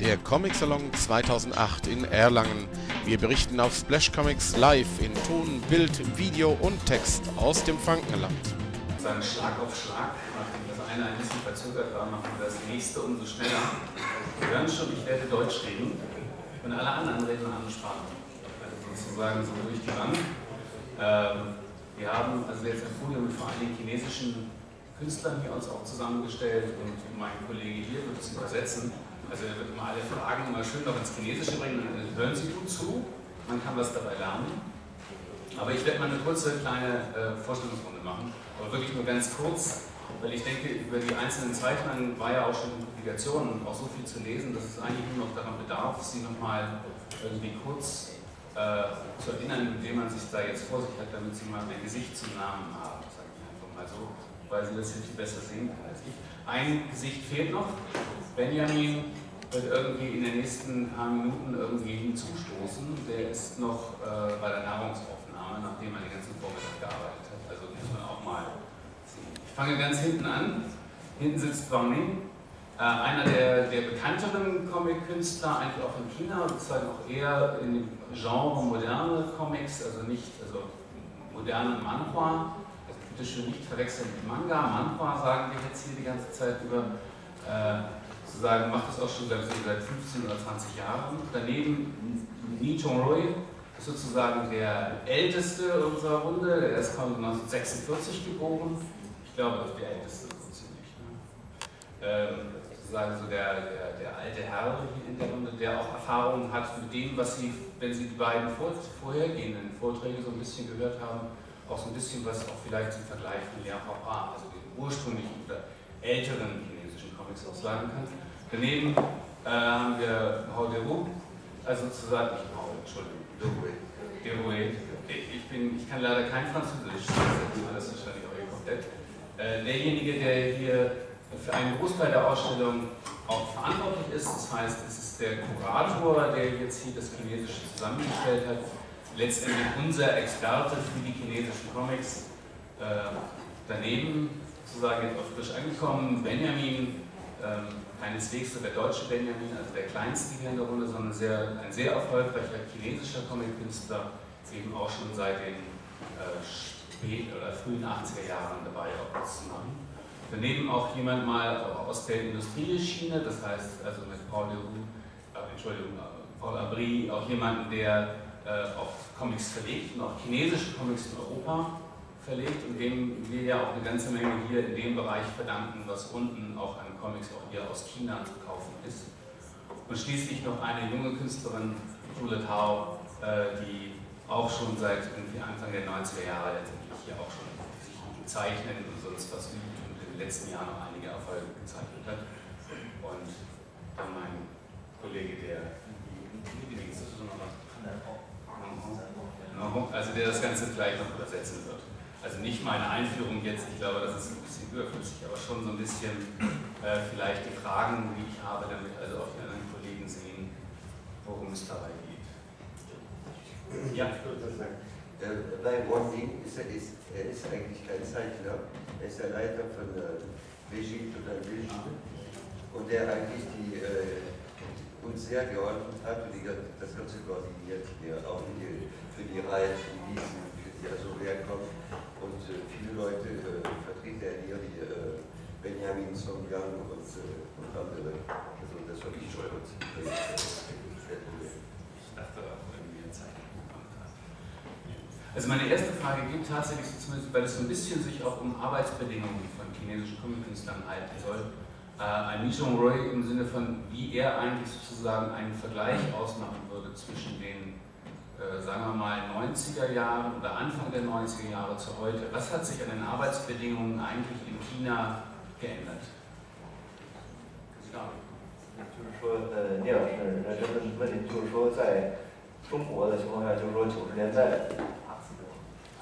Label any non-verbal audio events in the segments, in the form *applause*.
der Comic Salon 2008 in Erlangen. Wir berichten auf Splash Comics live in Ton, Bild, Video und Text aus dem Frankenland. Sagen Schlag auf Schlag, nachdem das eine ein bisschen verzögert war, machen wir das nächste umso schneller. Wir hören schon, ich werde Deutsch reden und alle anderen reden eine andere Sprache. Also sozusagen so durch die Bank. Ähm, wir haben also jetzt ein Podium mit vor allem chinesischen Künstlern hier uns auch zusammengestellt und mein Kollege hier wird es übersetzen. Also er wird immer alle Fragen immer schön noch ins Chinesische bringen und hören Sie gut zu, man kann was dabei lernen. Aber ich werde mal eine kurze kleine äh, Vorstellungsrunde machen, aber wirklich nur ganz kurz, weil ich denke, über die einzelnen Zeichnungen war ja auch schon in Publikationen auch so viel zu lesen, dass es eigentlich nur noch daran bedarf, sie nochmal irgendwie kurz äh, zu erinnern, mit wem man sich da jetzt vor sich hat, damit sie mal ein Gesicht zum Namen haben, sage ich einfach mal so weil sie das viel besser sehen kann als ich. Ein Gesicht fehlt noch. Benjamin wird irgendwie in den nächsten paar Minuten irgendwie hinzustoßen. Der ist noch äh, bei der Nahrungsaufnahme, nachdem er den ganzen Vormittag gearbeitet hat. Also muss man auch mal sehen. Ich fange ganz hinten an. Hinten sitzt Browning, äh, einer der, der bekannteren Comic-Künstler, eigentlich auch in China, sozusagen auch eher in dem Genre moderne Comics, also nicht also moderne Manhua, bitte schön nicht verwechseln mit Manga. Manhwa sagen wir jetzt hier die ganze Zeit über. Äh, sozusagen macht das auch schon seit, seit 15 oder 20 Jahren. Daneben Ni Chong-roi ist sozusagen der älteste unserer Runde. Der ist 1946 geboren. Ich glaube, das ist der älteste so ziemlich. Ne? Ähm, sozusagen so der, der, der, alte Herr hier in der Runde, der auch Erfahrungen hat mit dem, was Sie, wenn Sie die beiden vor, vorhergehenden Vorträge so ein bisschen gehört haben, auch so ein bisschen was auch vielleicht zum Vergleich von Liang also den ursprünglichen oder älteren chinesischen Comics auch sagen kann. Daneben äh, haben wir Hao Deru, also sozusagen, nicht Hao, Entschuldigung, Derouet. Ich, bin, ich kann leider kein Französisch, das ist wahrscheinlich auch hier komplett. Äh, derjenige, der hier für einen Großteil der Ausstellung auch verantwortlich ist, das heißt, es ist der Kurator, der jetzt hier das Chinesische zusammengestellt hat, letztendlich unser Experte für die chinesischen Comics. Äh, daneben sozusagen jetzt auch frisch angekommen, Benjamin, ähm, keineswegs so der deutsche Benjamin, also der kleinste hier in der Runde, sondern sehr, ein sehr erfolgreicher chinesischer Comic-Künstler, eben auch schon seit den äh, spät- oder frühen 80er Jahren dabei, auch was zu machen. Daneben auch jemand mal aus der Industrieschiene, das heißt also mit Paul Leroux, äh, Entschuldigung, äh, Paul Abri, auch jemanden, der äh, auch Comics verlegt und auch chinesische Comics in Europa verlegt und dem wir ja auch eine ganze Menge hier in dem Bereich verdanken, was unten auch an Comics auch hier aus China zu kaufen ist. Und schließlich noch eine junge Künstlerin, Jule Tao, äh, die auch schon seit irgendwie Anfang der 90er Jahre letztendlich hier auch schon sich zeichnen und sonst was übt und in den letzten Jahren noch einige Erfolge gezeichnet hat. Und dann mein Kollege, der also der das Ganze gleich noch übersetzen wird. Also nicht meine Einführung jetzt, ich glaube, das ist ein bisschen überflüssig, aber schon so ein bisschen äh, vielleicht die Fragen, die ich habe, damit also auch die anderen Kollegen sehen, worum es dabei geht. Ja, ich würde sagen. Äh, bei Wanding ist er, ist, er ist eigentlich kein Zeichner, er ist der Leiter von äh, Beijing oder Beijing und der eigentlich die, äh, uns sehr geholfen hat und die, das Ganze koordiniert, hier auch die für die Reihe, Wiesen, für die also herkommen. Und äh, viele Leute äh, vertreten ja hier, wie äh, Benjamin Song Yang und, und andere. Also das ich schon und Ich dachte auch irgendwie eine Zeit. Also meine erste Frage geht tatsächlich zumindest, weil es so ein bisschen sich auch um Arbeitsbedingungen von chinesischen Comic-Künstlern halten soll. Äh, ein Nishong Roy im Sinne von, wie er eigentlich sozusagen einen Vergleich ausmachen würde zwischen den sagen wir mal, 90er Jahren oder Anfang der 90er Jahre zu heute, was hat sich an den Arbeitsbedingungen eigentlich in China geändert? 就是说，呃，聂老师，那这个问题就是说，在中国的情况下，就是说九十年代，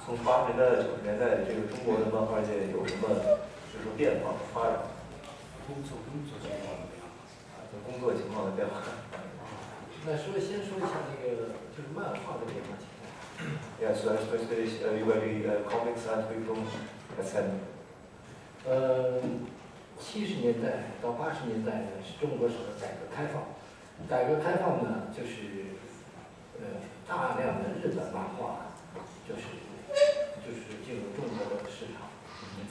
从八十年代到九十年代，这个中国的漫画界有什么就是说变化发展？工作工作情况的变化，啊，就工作情况的变化。 那说先说一下那个就是漫画的变化情况。Äh, über die äh, erzählen. 呃，七十年代到八十年代呢，是中国的改革开放，改革开放呢，就是呃大量的日本漫画，就是就是进入中国的市场。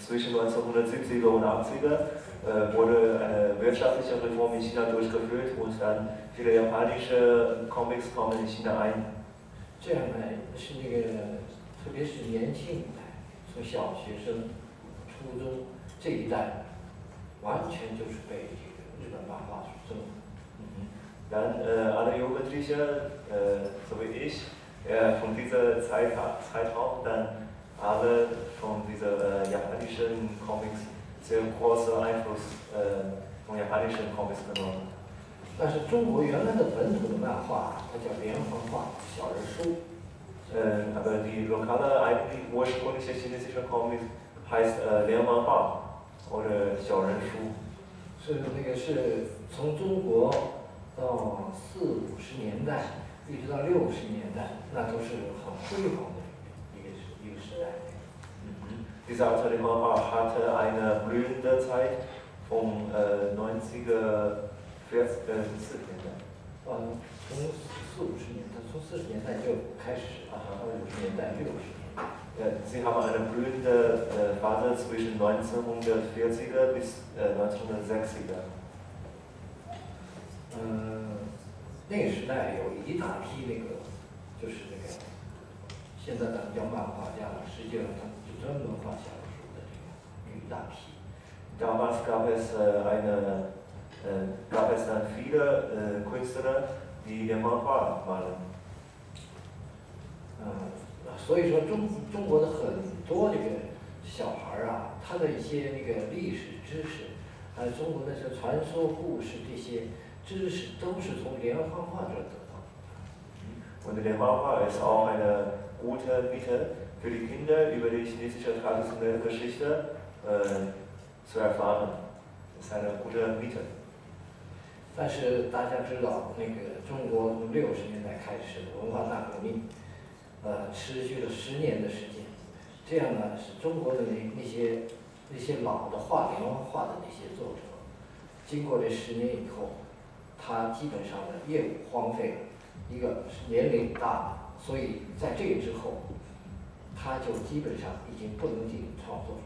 Zwischen 1970er und 80er äh, wurde eine wirtschaftliche Reform in China durchgeführt und dann viele japanische Comics kommen in China ein. 这样呢，是那个特别是年轻一代，从小学生、初中这一代，完全就是被这个日本漫画所征服。 Dann äh, alle Jugendliche, äh, so wie ich, äh, von dieser Zeit, Zeitraum, dann alle von dieser äh, japanischen Comics sehr großer Einfluss äh, von japanischen Comics genommen. 但是中国原来的本土的漫画，它叫连环画、小人书，Äh, aber die lokale, eigentlich ursprüngliche chinesische Comics heißt äh, Lehrmanhua oder Xiaorenshu. 是那个是从中国到四五十年代，一直到六十年代，那都是很辉煌。Diese Art Lehrmanhua hatte eine blühende Zeit vom äh, 90er, 40, äh, 40er Jahre. 呃，从四五十年代，从四十年代就开始，啊，到五十年代、六十年代。 Ja, sie haben eine blühende äh, Phase zwischen 1940er bis äh, 1960er. 嗯，那个时代有一大批那个，就是那个，现在咱们叫漫画家了，实际上他 们就专门画小人书的这个有一大批。 Damals gab es, äh, eine, äh, gab es dann viele äh, Künstler, die den Manhua malen. 嗯，所以说中中国的很多这个小孩儿啊，他的一些那个历史知识，还有中国的这传说故事这些知识，都是从连环画这儿得到的。 Und der Manhua ist auch eine gute Mitte für die Kinder über die chinesische traditionelle Geschichte äh, zu erfahren. Das ist eine gute Mitte. 但是大家知道，那个中国从六十年代开始文化大革命，呃，持续了十年的时间，这样呢，使中国的那那些那些老的画连环画的那些作者，经过这十年以后，他基本上的业务荒废了，一个是年龄大了，所以在这个之后，他就基本上已经不能进行创作了。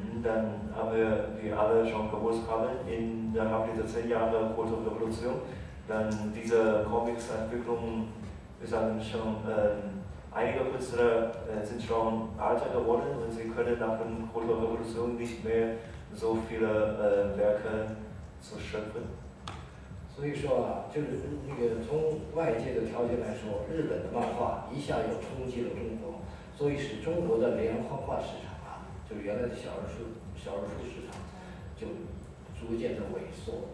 Mhm, Dann haben wir, wie alle schon gewusst haben, innerhalb dieser zehn Jahre Kulturrevolution, dann diese Comics-Entwicklung, wir sagen schon, ähm, einige Künstler äh, sind schon älter geworden und sie können nach der Kulturrevolution nicht mehr so viele äh, Werke zu schöpfen. 所以说啊，就是那个从外界的条件来说，日本的漫画一下又冲击了中国， 所以使中国的连环画市场啊，就原来的小人书小人书市场就逐渐的萎缩。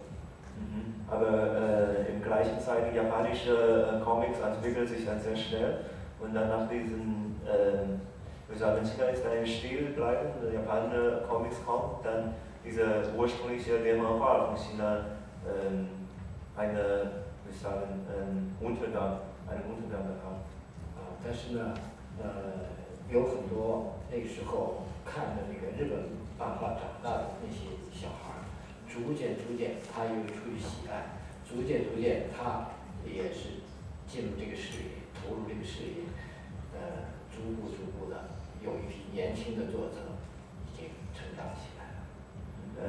Mhm. Aber äh, im gleichen Zeit, japanische äh, Comics entwickeln sich dann sehr schnell und dann nach diesen, äh, wir sagen, China ist ein Stil bleiben, äh, japanische Comics kommt, dann diese ursprüngliche Lehrmanhua von China ähm, eine, wir sagen, ähm, Untergang, einen Untergang gehabt. 啊，但是呢， 呃，有很多那个时候看的那个日本漫画长大的那些小孩儿，逐渐逐渐他又出于喜爱，逐渐逐渐他也是进入这个事业，投入这个事业。呃，逐步逐步的有一批年轻的作者已经成长起来了。呃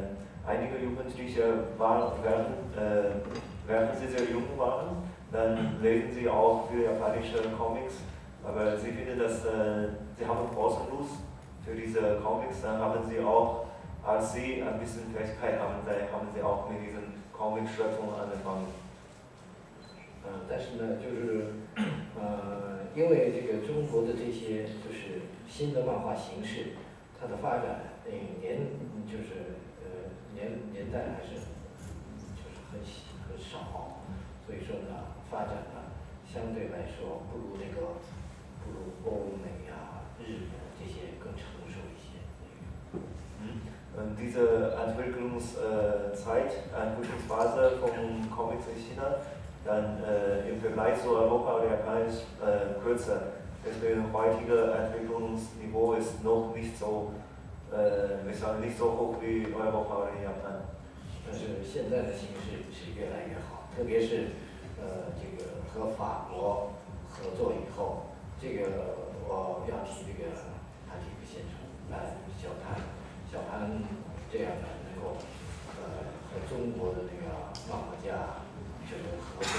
，I think you can do this one one，呃，let me do this one，let me do this all，you are a very sure comics。aber sie finden, dass äh, sie haben große Lust für diese Comics, dann haben sie auch, als sie ein bisschen Fähigkeit haben, dann haben sie auch mit diesen Comic-Schöpfungen angefangen. 呃，但是呢，就是呃，因为这个中国的这些就是新的漫画形式，它的发展那个年就是呃年年代还是就是很小很少，所以说呢，发展呢相对来说不如那个 不如欧美啊、日本这些更成熟一些。 Und diese Entwicklungszeit, Entwicklungsphase von Comics in China, dann äh, im Vergleich zu Europa oder Japan ist äh, kürzer. Deswegen heutige Entwicklungsniveau ist noch nicht so, äh, wir sagen nicht so hoch wie Europa oder Japan. 但是现在的形势是越来越好，特别是呃这个和法国合作以后， 这个我要提这个他这个先生来小潘，小潘这样的能够呃和中国的这个漫画家这个合作，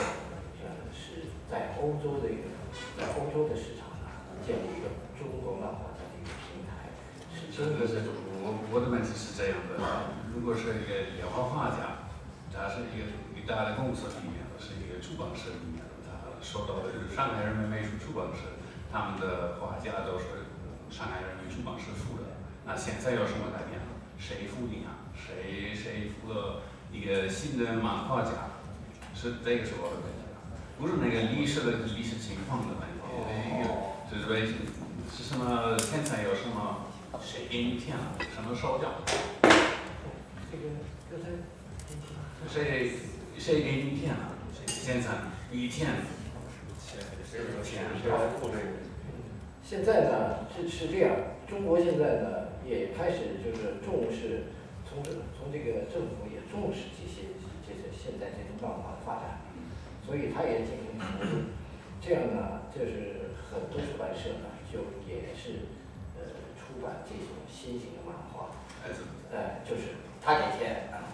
呃是在欧洲的一个在欧洲的市场上建立一个中国漫画家的一个平台，是真的是我我的问题是这样的，如果是一个原画画家，他是一个与大的公司里面的，是一个出版社里面，他收到的是上海人民美术出版社，他们的画家都是上海人民出版社付的。那现在有什么改变了？谁付的呀？谁谁付了一个新的漫画家？是这个时候的问题，不是那个历史的历史情况的问题，就是为是什么现在有什么？谁给你钱了？什么收掉？这个刚才谁谁给你钱了？现在一天？现在呢是是这样，中国现在呢也开始就是重视，从这从这个政府也重视这些这些现在这种漫画的发展，所以他也进行投入。这样呢，就是很多出版社呢就也是呃出版这种新型的漫画呃就是他给钱啊。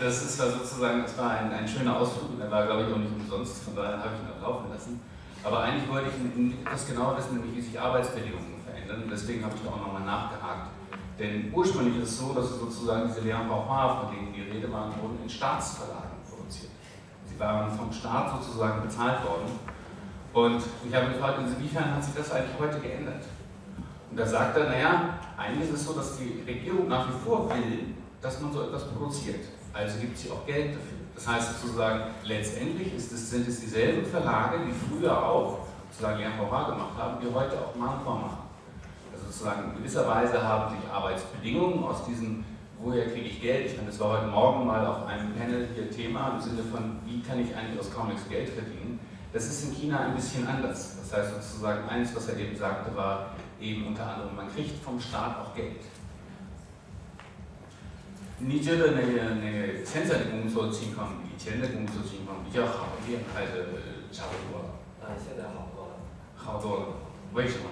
Das ist ja sozusagen, das war ein, ein schöner Ausflug, der war glaube ich auch nicht umsonst, von daher habe ich ihn auch laufen lassen. Aber eigentlich wollte ich das genau wissen, nämlich wie sich Arbeitsbedingungen verändern und deswegen habe ich da auch nochmal nachgehakt. Denn ursprünglich ist es so, dass sozusagen diese Lehren Bauhaar, von denen die Rede war, wurden in Staatsverlagen produziert. Sie waren vom Staat sozusagen bezahlt worden. Und ich habe gefragt, inwiefern hat sich das eigentlich heute geändert? Und da sagt er, naja, eigentlich ist es so, dass die Regierung nach wie vor will, dass man so etwas produziert. Also gibt sie auch Geld dafür. Das heißt sozusagen, letztendlich es, sind es dieselben Verlage, die früher auch sozusagen Lernbauer gemacht haben, die heute auch Manchmal machen. Also sozusagen in gewisser Weise haben sich Arbeitsbedingungen aus diesem, woher kriege ich Geld? Ich meine, das war heute Morgen mal auf einem Panel hier Thema im Sinne von, wie kann ich eigentlich aus Comics Geld verdienen? Das ist in China ein bisschen anders. Das heißt sozusagen, eins, was er eben sagte, war eben unter anderem, man kriegt vom Staat auch Geld. 你觉得那个那个现在的工作情况比以前的工作情况比较好一点，还是差不多了？啊，现在好多了。好多了，为什么？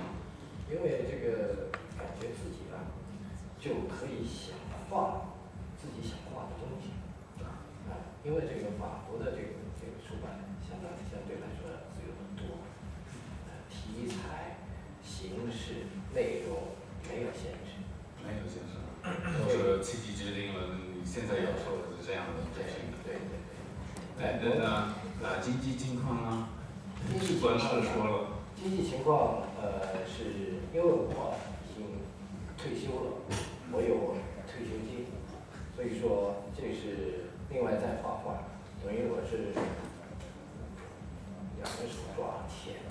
因为这个感觉自己啊，就可以想画自己想画的东西，啊，因为这个法国的这个这个出版相当相对来说自由很多，呃，题材、形式、内容没有限制。没有限制，都是自己决定了。你现在要说的是这样的东西。对对对。哎，那呢？啊，经济情况呢？经济官是说了。经济情况，呃，是因为我已经退休了，我有退休金，所以说这是另外再画画，等于我是两个手抓钱。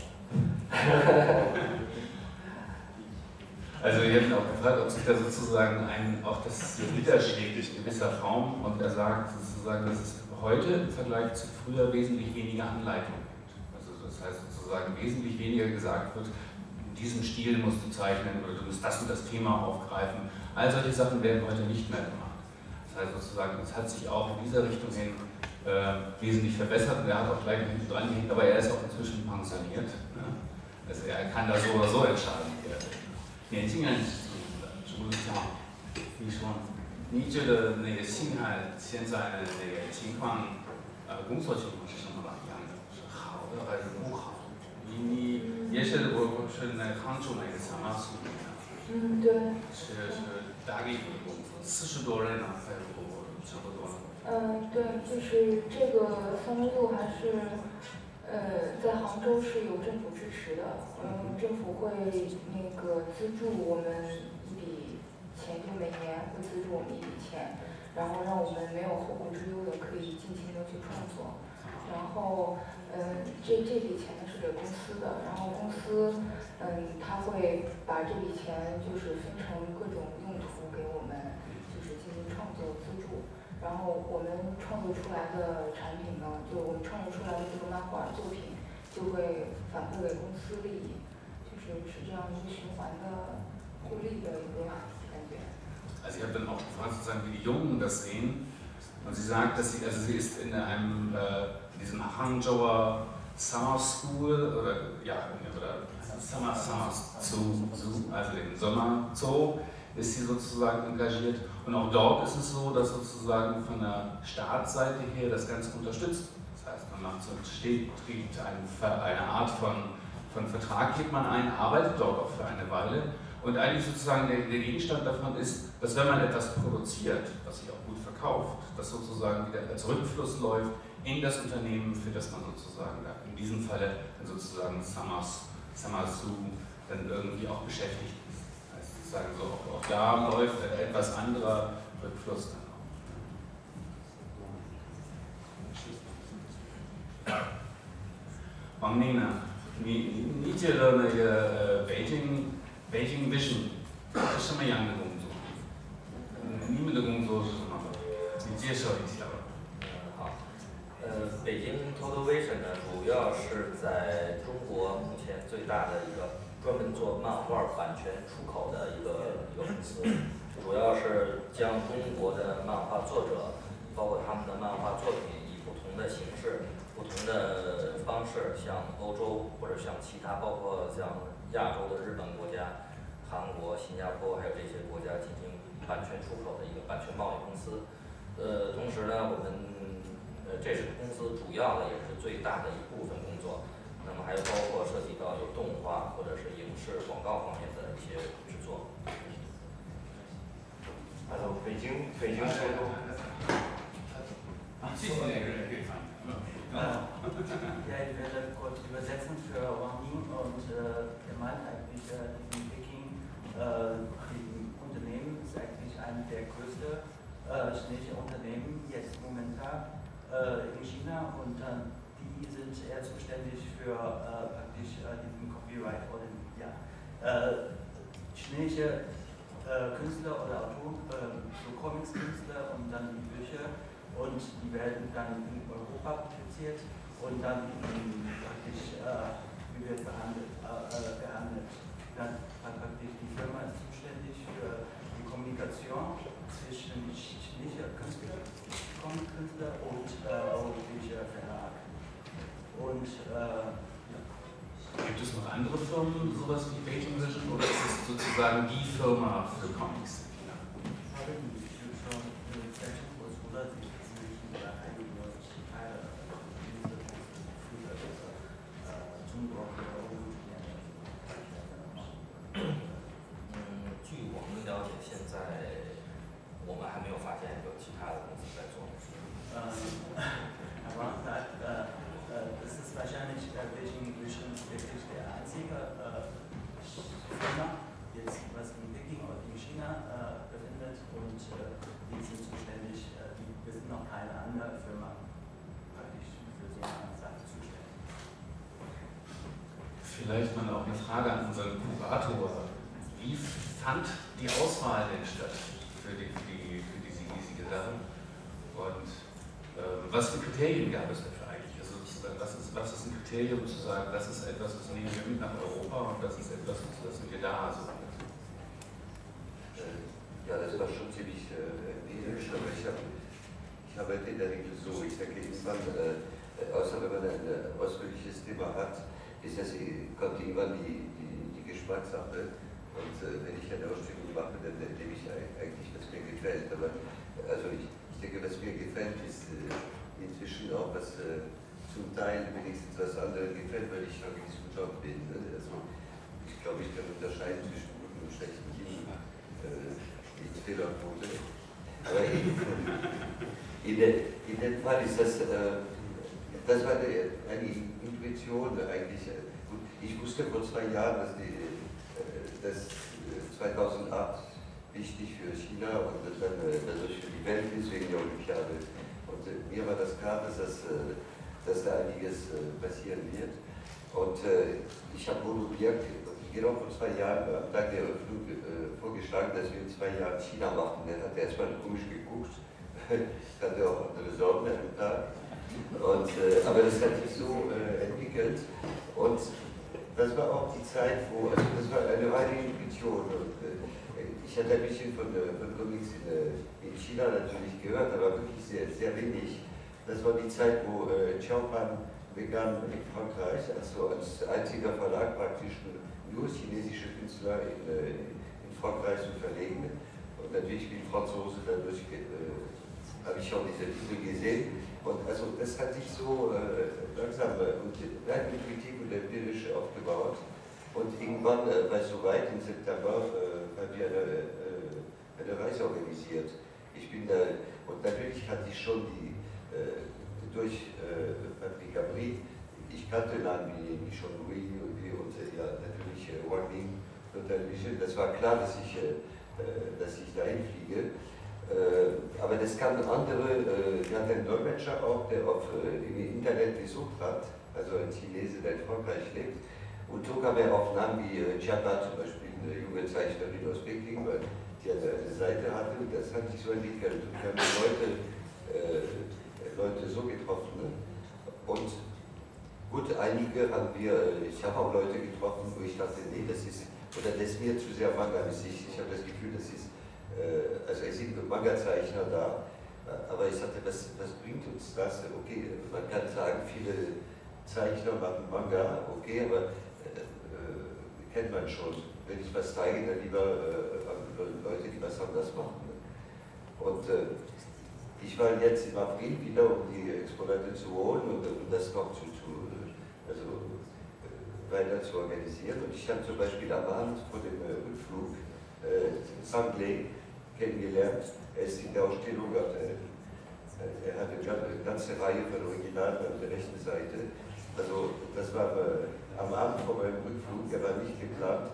*laughs* Also wir haben auch gefragt, ob sich da sozusagen ein, auch das niederschlägt in gewisser Form und er sagt sozusagen, dass es heute im Vergleich zu früher wesentlich weniger Anleitung gibt. Also das heißt sozusagen wesentlich weniger gesagt wird, in diesem Stil musst du zeichnen oder du musst das und das Thema aufgreifen. All solche Sachen werden heute nicht mehr gemacht. Das heißt sozusagen, es hat sich auch in dieser Richtung hin äh, wesentlich verbessert und er hat auch gleich hinten dran gehängt, aber er ist auch inzwischen pensioniert. Ne? Also er kann da so oder so entscheiden. 年轻人主讲，你说，你觉得那个青海现在那个情况，呃，工作情况是什么样的？是好的还是不好？你你也是我我是那杭州那个萨马苏的，嗯，对。是是大概一个工作，四十多人呢，还是差不多？嗯，对，就是这个三分路还是。呃，在杭州是有政府支持的，嗯，政府会那个资助我们一笔钱，就每年会资助我们一笔钱，然后让我们没有后顾之忧的可以尽情的去创作。然后，嗯，这这笔钱呢是给公司的，然后公司，嗯，他会把这笔钱就是分成各种用途然后我们创作出来的产品呢，就我们创作出来的这个漫画作品，就会反馈给公司利益，就是是这样一个循环的互利的一个感觉。 Also ich habe dann auch gefragt, sozusagen, wie die Jungen das sehen. Und sie sagt, dass sie, also sie ist in einem, äh, in diesem Hangzhouer Summer School oder ja, oder Summer Summer Zoo, Zoo, also im Sommerzoo ist sie sozusagen engagiert. Und auch dort ist es so, dass sozusagen von der Staatsseite her das Ganze unterstützt. Das heißt, man macht so steht, eine, eine Art von, von Vertrag, geht man ein, arbeitet dort auch für eine Weile. Und eigentlich sozusagen der, der Gegenstand davon ist, dass wenn man etwas produziert, was sich auch gut verkauft, das sozusagen wieder als Rückfluss läuft in das Unternehmen, für das man sozusagen da in diesem Falle dann sozusagen Summers, Summersu dann irgendwie auch beschäftigt ist Also sozusagen so auch, auch da läuft ein etwas anderer Rückfluss dann auch. 王宁呢？你你觉得那个呃北京北京 Vision 是什么样的工作？你们的工作是什么？你介绍一下吧。呃，北京 Total Vision 呢，主要是在中国目前最大的一个 专门做漫画版权出口的一个一个公司，主要是将中国的漫画作者，包括他们的漫画作品，以不同的形式、不同的方式，向欧洲或者向其他，包括像亚洲的日本国家、韩国、新加坡，还有这些国家进行版权出口的一个版权贸易公司。呃，同时呢，我们呃，这是公司主要的也是最大的一部分工作，那么还有包括涉及到有动画或者是影视广告方面的一些制作。Also 北京北京首都。谢谢那个人可以翻译。Ja, ich werde kurz übersetzen für Wang Ying und äh, er meint eigentlich, äh, in Peking, äh, die Unternehmen ist eigentlich ein der größten äh, chinesische Unternehmen jetzt momentan äh, in China und äh, die sind eher zuständig für äh, praktisch äh, diesen Copyright oder ja, äh, chinesische äh, Künstler oder Autoren, so Comics-Künstler und dann die Bücher und die werden dann in Europa publiziert und dann in, praktisch wie wird behandelt, gehandelt. Dann praktisch die Firma ist zuständig für die Kommunikation zwischen chinesischer Künstler Künstler und äh, europäischer Verlag. Und äh. Gibt es noch andere Firmen, sowas wie Beijing Vision, oder ist es sozusagen die Firma für Comics in China? Around that, uh, uh, das ist wahrscheinlich äh, Beijing Vision wirklich der einzige äh, Firma, jetzt was in Peking oder in China äh, befindet und äh, die sind zuständig, äh, die wissen noch keine andere Firma praktisch für so eine Sache zuständig. Vielleicht mal auch eine Frage an unseren Kurator. Wie fand die Auswahl denn statt für, die, für, die, für diese riesige Sache? Und äh, was für Kriterien gab es dafür eigentlich? Also was ist, was ist ein Kriterium zu sagen, das ist etwas, das nehmen wir mit nach Europa und das ist etwas, das sind wir da so Ja, das war schon ziemlich äh, ähnlich, aber ich habe halt in der Regel so, ich denke irgendwann, äh, außer wenn man ein äh, ausführliches Thema hat, ist das, kommt irgendwann die, die, die Geschmackssache und äh, wenn ich eine Ausstellung mache, dann nehme ich eigentlich, was mir gefällt, aber also ich, ich denke, was mir gefällt, ist äh, inzwischen auch, was äh, zum Teil wenigstens was anderen gefällt, weil ich in diesem Job bin. Ne? Also ich glaube, ich kann unterscheiden zwischen guten und schlechten Dingen. Äh, die Fehlerquote. Aber in, der, in dem Fall ist das, äh, das war eine, eine Intuition eigentlich. Äh, gut, ich wusste vor zwei Jahren, dass, die, äh, dass 2008 wichtig für China und dann dadurch für die Welt ist wegen der Olympiade. Und äh, mir war das klar, dass, das, äh, dass da einiges äh, passieren wird. Und ich habe Bodo Birk genau vor zwei Jahren am Tag der Eröffnung vorgeschlagen, dass wir in zwei Jahren China machen. Er hat erstmal komisch geguckt, hatte auch andere Sorgen an dem Tag. Und, aber das hat sich so entwickelt. Und das war auch die Zeit, wo, also das war eine reine Intuition. Und, ich hatte ein bisschen von, von Comics in, in, China natürlich gehört, aber wirklich sehr, sehr wenig. Das war die Zeit, wo äh, Xiaopan begann in Frankreich, also als einziger Verlag praktisch nur chinesische Künstler in, in Frankreich zu verlegen. Und natürlich bin Franzose, dadurch äh, habe ich auch diese Titel gesehen. Und also das hat sich so äh, langsam und rein intuitiv und empirisch aufgebaut. Und irgendwann äh, war es soweit, im September äh, haben wir eine, äh, eine Reise organisiert. Ich bin da, und natürlich hatte ich schon die, äh, durch äh, Patrick Gabri, ich kannte Namen wie, Sean Louis und, und ja, natürlich äh, Wang Ling und Television. Das war klar, dass ich, dass ich dahin fliege. Aber das kamen andere, wir hatten einen Dolmetscher auch, der auf, im Internet gesucht hat, also ein Chinese, der in Frankreich lebt. Und so kam er auf Namen wie Chiapa zum Beispiel, eine junge Zeichnerin aus Peking, weil die eine, eine Seite hatte und das hat sich so entwickelt. Und wir haben Leute, äh, Leute so getroffen. Ne? Und gut, einige haben wir, ich habe auch Leute getroffen, wo ich dachte, nee, das ist, oder das ist mir zu sehr manga-mäßig. Ich habe das Gefühl, das ist, äh, also es sind Manga-Zeichner da, aber ich sagte, was, was bringt uns das? Okay, man kann sagen, viele Zeichner machen Manga, okay, aber äh, äh, kennt man schon. Wenn ich was zeige, dann lieber äh, Leute, die was anders machen. Und äh, ich war jetzt im April wieder, um die Exponate zu holen und, um das noch zu, zu also, äh, weiter zu organisieren. Und ich habe zum Beispiel am Abend vor dem äh, Rückflug äh, Sangley kennengelernt. Er ist in der Ausstellung, er hat eine ganze Reihe von Originalen auf der rechten Seite. Also das war äh, am Abend vor meinem Rückflug, der war nicht geplant.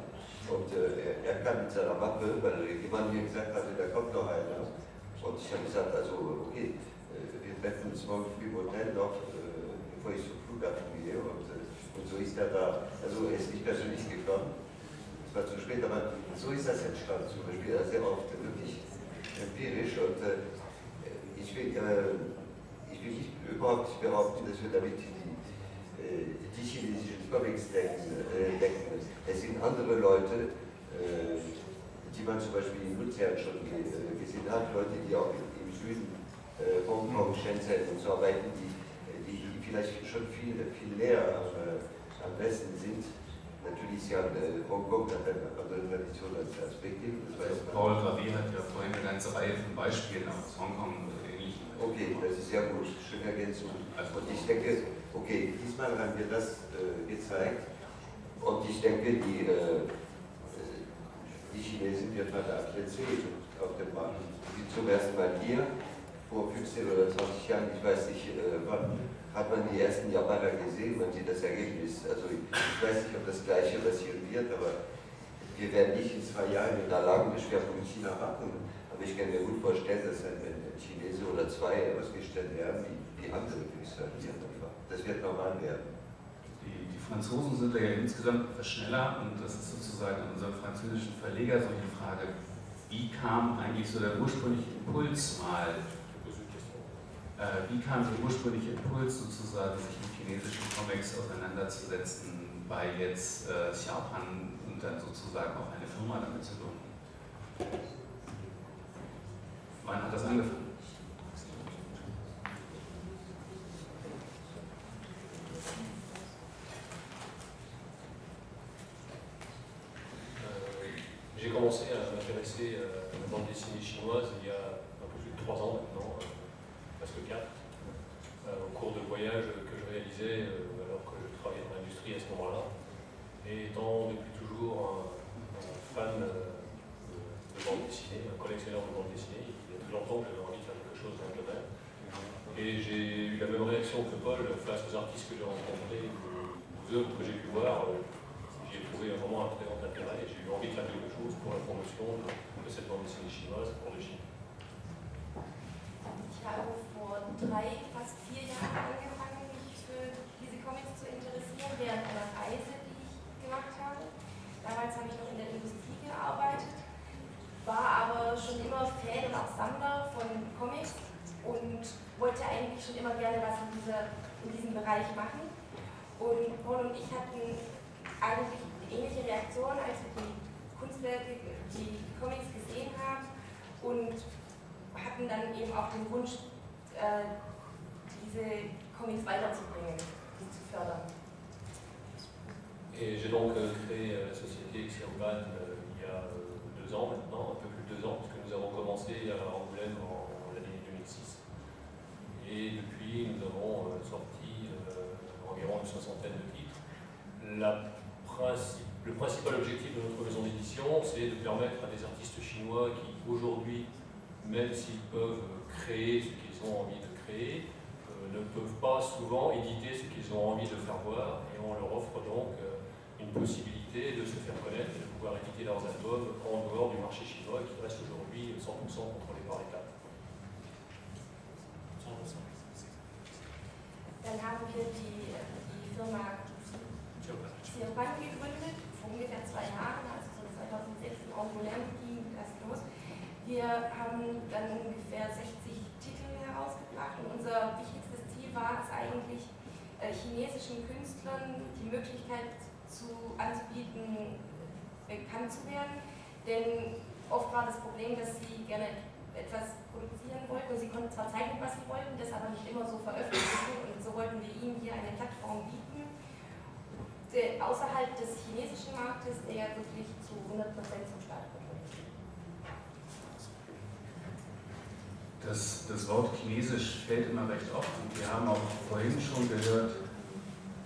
Und äh, er, er, kam mit seiner Mappe, weil jemand mir gesagt hatte, da kommt noch einer. Und ich habe gesagt, also okay, äh, wir treffen uns morgen früh im Hotel noch, äh, bevor ich zum Flughafen gehe. Und, äh, und, so ist er da. Also er ist nicht persönlich gekommen. Es war zu spät, aber so ist das entstanden. Zum Beispiel sehr oft empirisch. Und äh, ich will, ich will nicht überhaupt nicht behaupten, dass wir damit die chinesischen Comics denken. Es sind andere Leute, die man zum Beispiel in Luzern schon gesehen hat, Leute, die auch im Süden, Hongkong, Shenzhen und so arbeiten, die, die vielleicht schon viel, viel näher am, am Westen sind. Natürlich ist ja Hongkong hat eine andere Tradition als, als Peking. Paul Gravier hat ja vorhin eine ganze Reihe von Beispielen aus Hongkong und ähnlichen. Okay, das ist sehr gut, schöne Ergänzung. Und ich denke, okay, diesmal haben wir das äh, gezeigt und ich denke, die, äh, die Chinesen wird man da jetzt sehen auf dem Markt. Die zum ersten Mal hier, vor 15 oder 20 Jahren, ich weiß nicht, äh, wann hat man die ersten Japaner gesehen, man sieht das Ergebnis. Also ich weiß nicht, ob das gleiche passieren wird, aber wir werden nicht in zwei Jahren in der Lage Schwerpunkt China machen. Aber ich kann mir gut vorstellen, dass ein, ein Chinese oder zwei ausgestellt werden, wie, wie andere Künstler hier das wird normal werden. Die, die, Franzosen sind ja insgesamt etwas schneller und das ist sozusagen unserem französischen Verleger so eine Frage, wie kam eigentlich so der ursprüngliche Impuls mal, wie kam der ursprüngliche Impuls sozusagen, sich mit chinesischen Comics auseinanderzusetzen, bei jetzt äh, Xiaopan und dann sozusagen auch eine Firma damit zu gründen? Wann hat das angefangen? J'ai commencé à m'intéresser à la bande dessinée chinoise il y a un peu plus de trois ans euh, presque euh, au cours de voyages que je réalisais euh, alors que je travaillais dans l'industrie à ce moment-là. Et étant depuis toujours un, fan de, bande dessinée, un collectionneur de bande dessinée, il y a très longtemps que j'avais envie de faire quelque chose dans le domaine. Et j'ai eu la même réaction que Paul face aux artistes que j'ai rencontrés, aux œuvres que j'ai pu voir. J'ai trouvé vraiment un très grand intérêt et j'ai eu envie de faire quelque chose pour la promotion de, de cette bande dessinée chinoise pour le Chine. Ich habe vor drei, fast vier Jahren angefangen, mich für diese Comics zu interessieren, während einer Reise, die ich gemacht habe. Damals habe ich noch in der Industrie gearbeitet, war aber schon immer Fan und auch Sammler von Comics und wollte eigentlich schon immer gerne was in, dieser, in diesem Bereich machen. Und Paul und ich hatten eigentlich ähnliche Reaktionen, als wir die Kunstwerke, die Comics gesehen haben und hatten dann eben auch den Wunsch, äh, Comics weiterzubringen, die zu. Et j'ai donc euh, créé euh, la société Xerban euh, il y a deux ans maintenant, un peu plus de deux ans, puisque nous avons commencé à Angoulême en, l'année 2006. Et depuis, nous avons sorti environ une soixantaine de titres. Le principal objectif de notre maison d'édition, c'est de permettre à des artistes chinois qui, aujourd'hui, même s'ils peuvent créer ce qu'ils ont envie de créer, euh, ne peuvent pas souvent éditer ce qu'ils ont envie de faire voir. Et on leur offre donc euh, une possibilité de se faire connaître et de pouvoir éditer leurs albums en dehors du marché chinois qui reste aujourd'hui 100% contrôlé par l'État. Dann haben wir die, die Firma gegründet, vor ungefähr zwei Jahren, also so 2006 in Angoulême. Wir haben dann ungefähr 60 Titel herausgebracht und unser wichtigstes Ziel war es eigentlich, äh, chinesischen Künstlern die Möglichkeit zu, anzubieten, bekannt zu werden. Denn oft war das Problem, dass sie gerne etwas produzieren wollten sie konnten zwar zeigen, was sie wollten, das aber nicht immer so veröffentlichen und so wollten wir ihnen hier eine Plattform bieten, der, außerhalb des chinesischen Marktes, der wirklich zu 100% zum Staat kontrolliert. Das, das Wort Chinesisch fällt immer recht oft und wir haben auch vorhin schon gehört,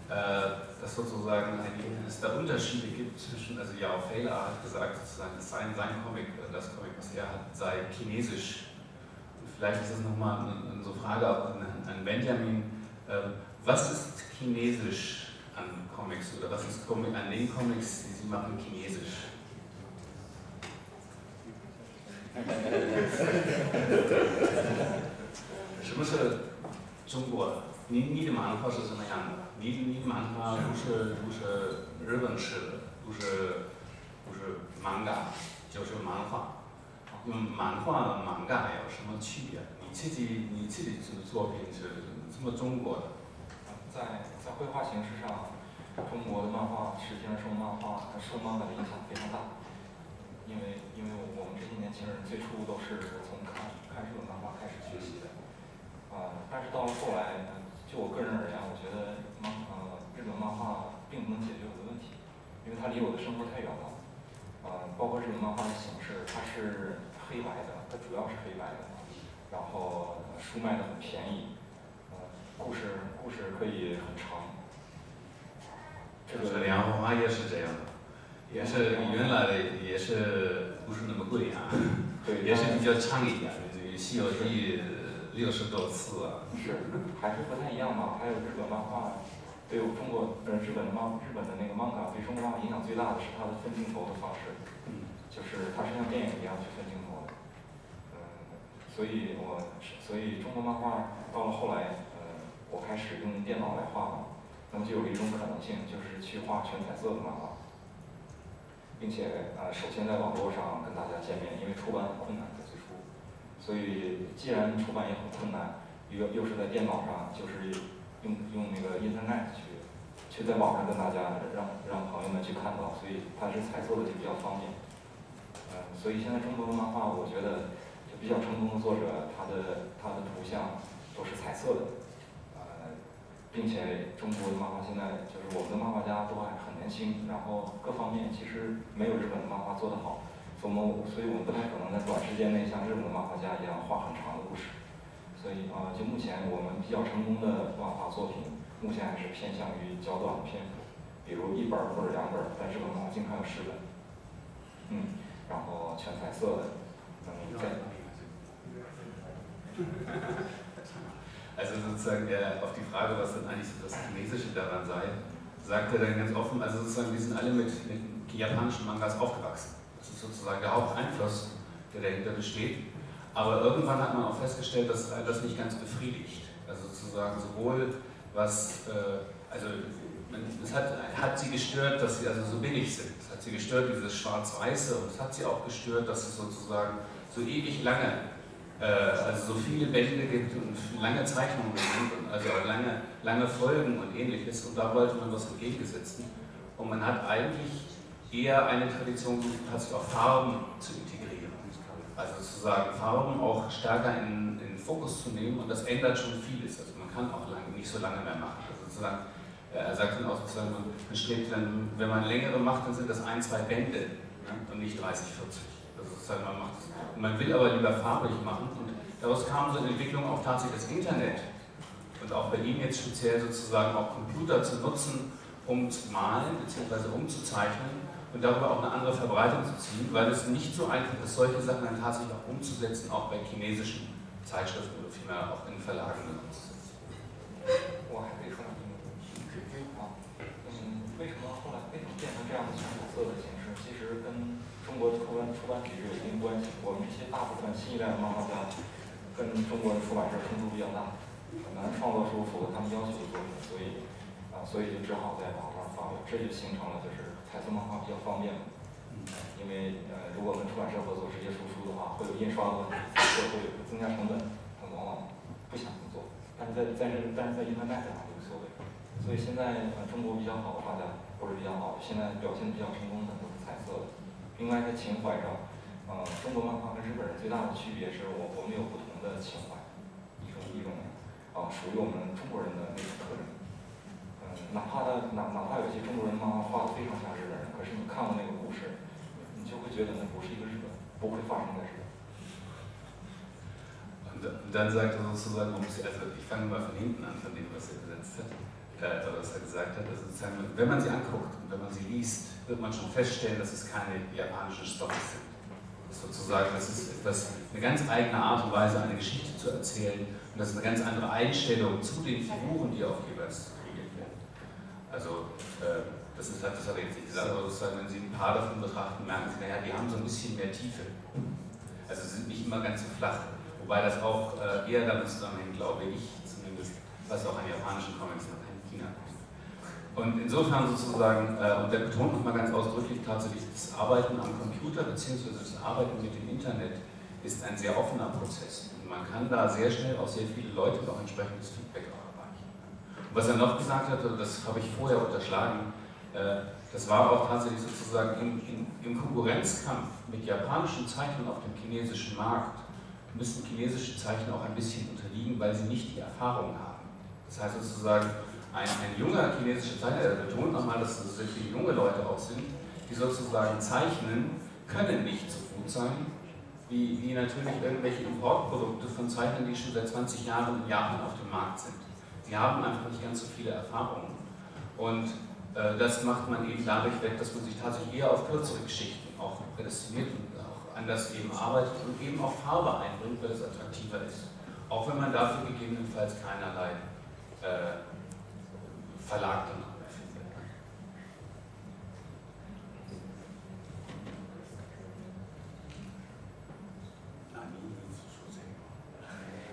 äh, dass sozusagen es da Unterschiede gibt zwischen, also ja, auch Failer hat gesagt, sozusagen, es sei sein Comic, äh, das Comic, was er hat, sei chinesisch. Und vielleicht ist das nochmal eine, so Frage an Benjamin, äh, was ist chinesisch an Comics oder was ist Comic, an den Comics, die Sie machen, chinesisch? *laughs* 什么是中国？你你的漫画是什么样的？你你漫画不是不是日本式的，不是不是漫画，就是漫画。嗯，漫画漫画有什么区别？你自己你自己的作品是这么中国的？在在绘画形式上，中国的漫画实际上受漫画受漫画的影响非常大，因为因为我们这些年轻人最初都是从看看日本漫画开始学习的，啊、但是到了后来，就我个人而言，我觉得漫呃日本漫画并不能解决我的问题，因为它离我的生活太远了，啊、包括日本漫画的形式，它是黑白的，它主要是黑白的，然后书卖的很便宜，呃故事故事可以很长。这个个凉花也是这样的，也是原来的也是不是那么贵啊，*laughs* 对也是比较长一点西游记》六十多次啊。是，还是不太一样嘛。还有日本漫画，对我中国呃日本的漫日本的那个漫画对中国漫画影响最大的是它的分镜头的方式，就是它是像电影一样去分镜头的。嗯，所以我所以中国漫画到了后来，呃，我开始用电脑来画嘛，那么就有一种可能性，就是去画全彩色的漫画，并且呃，首先在网络上跟大家见面，因为出版很困难在最初，所以既然出版也很困难，又又是在电脑上，就是用用那个 Internet 去去在网上跟大家让让朋友们去看到，所以它是彩色的就比较方便。嗯，所以现在中国的漫画，我觉得就比较成功的作者，他的他的图像都是彩色的，并且中国的漫画现在就是我们的漫画家都还很年轻，然后各方面其实没有日本的漫画做得好，所以我们所以我们不太可能在短时间内像日本的漫画家一样画很长的故事。所以啊、就目前我们比较成功的漫画作品，目前还是偏向于较短的篇幅，比如一本或者两本儿，在日本漫画经常有十本，嗯，然后全彩色的，嗯，在 Also sozusagen der, auf die Frage, was denn eigentlich das Chinesische daran sei, sagt er dann ganz offen, also sozusagen wir sind alle mit, mit japanischen Mangas aufgewachsen. Das ist sozusagen der Haupteinfluss, der dahinter besteht. Aber irgendwann hat man auch festgestellt, dass das nicht ganz befriedigt. Also sozusagen sowohl was, äh, also es hat, hat sie gestört, dass sie also so billig sind. Es hat sie gestört, dieses Schwarz-Weiße und es hat sie auch gestört, dass es sozusagen so ewig lange äh, also so viele Bände gibt und lange Zeichnungen und also lange, lange Folgen und ähnliches. Und da wollte man was entgegensetzen. Und man hat eigentlich eher eine Tradition tatsächlich auch Farben zu integrieren. Also sozusagen Farben auch stärker in, in den Fokus zu nehmen und das ändert schon vieles. Also man kann auch lange, nicht so lange mehr machen. Also sozusagen, er sagt dann auch sozusagen, man schlägt dann, wenn man längere macht, dann sind das ein, zwei Bände ne? und nicht 30, 40. Sozusagen man macht. Und man will aber lieber farbig machen und daraus kam so eine Entwicklung auch tatsächlich das Internet und auch ihm jetzt speziell sozusagen auch Computer zu nutzen, um zu malen bzw. umzuzeichnen und darüber auch eine andere Verbreitung zu ziehen, weil es nicht so einfach ist, solche Sachen dann tatsächlich auch umzusetzen, auch bei chinesischen Zeitschriften oder vielmehr auch in Verlagen genutzt. 中国出版出版体制有一定关系。我们这些大部分新一代的漫画家跟中国的出版社冲突比较大，很难创作出符合他们要求的作品，所以啊，所以就只好在网上发表，这就形成了就是彩色漫画比较方便嘛。因为呃，如果跟出版社合作直接输出的话，会有印刷的问题，会会增加成本，他往往不想这么做。但是在但是但是在 Internet 上就无所谓。所以现在呃中国比较好的画家，或者比较好，现在表现比较成功的都是彩色的。另外在情怀上，呃，中国漫画跟日本人最大的区别是我我们有不同的情怀，一种一种啊属于我们中国人的那种特征。嗯，哪怕他哪哪怕有些中国人漫画画的非常像日本人，可是你看过那个故事，你就会觉得那不是一个日本，不会发生在日本。Und dann sagt er sozusagen, man muss, also ich fange mal von hinten an, von dem, was er übersetzt hat, äh, oder was er gesagt hat. Also wenn man sie anguckt und wenn man sie liest, wird man schon feststellen, dass es keine japanischen Stoffe sind. Das sozusagen, das ist etwas, eine ganz eigene Art und Weise, eine Geschichte zu erzählen. Und das ist eine ganz andere Einstellung zu den Figuren, die auch jeweils kreiert werden. Also, äh, das, ist, das hat er jetzt nicht gesagt, aber sozusagen, wenn Sie ein paar davon betrachten, merken Sie, naja, die haben so ein bisschen mehr Tiefe. Also sie sind nicht immer ganz so flach. Wobei das auch äh, eher damit zusammenhängt, glaube ich, zumindest, was auch an japanischen Comics noch. Und insofern sozusagen, äh, und der betont nochmal ganz ausdrücklich tatsächlich, das Arbeiten am Computer bzw. das Arbeiten mit dem Internet ist ein sehr offener Prozess. Und man kann da sehr schnell auch sehr viele Leute auch entsprechendes Feedback auch erreichen. Und was er noch gesagt hat, das habe ich vorher unterschlagen, äh, das war auch tatsächlich sozusagen im, im, im Konkurrenzkampf mit japanischen Zeichnern auf dem chinesischen Markt müssen chinesische Zeichner auch ein bisschen unterliegen, weil sie nicht die Erfahrung haben. Das heißt sozusagen, ein, ein junger chinesischer Zeichner, der betont nochmal, dass es sehr viele junge Leute auch sind, die sozusagen zeichnen, können nicht so gut sein, wie, wie natürlich irgendwelche Importprodukte von Zeichnern, die schon seit 20 Jahren in Japan auf dem Markt sind. Sie haben einfach nicht ganz so viele Erfahrungen. Und äh, das macht man eben dadurch weg, dass man sich tatsächlich eher auf kürzere Geschichten auch prädestiniert und anders eben arbeitet und eben auch Farbe einbringt, weil es attraktiver ist. Auch wenn man dafür gegebenenfalls keinerlei äh, Verlag dann.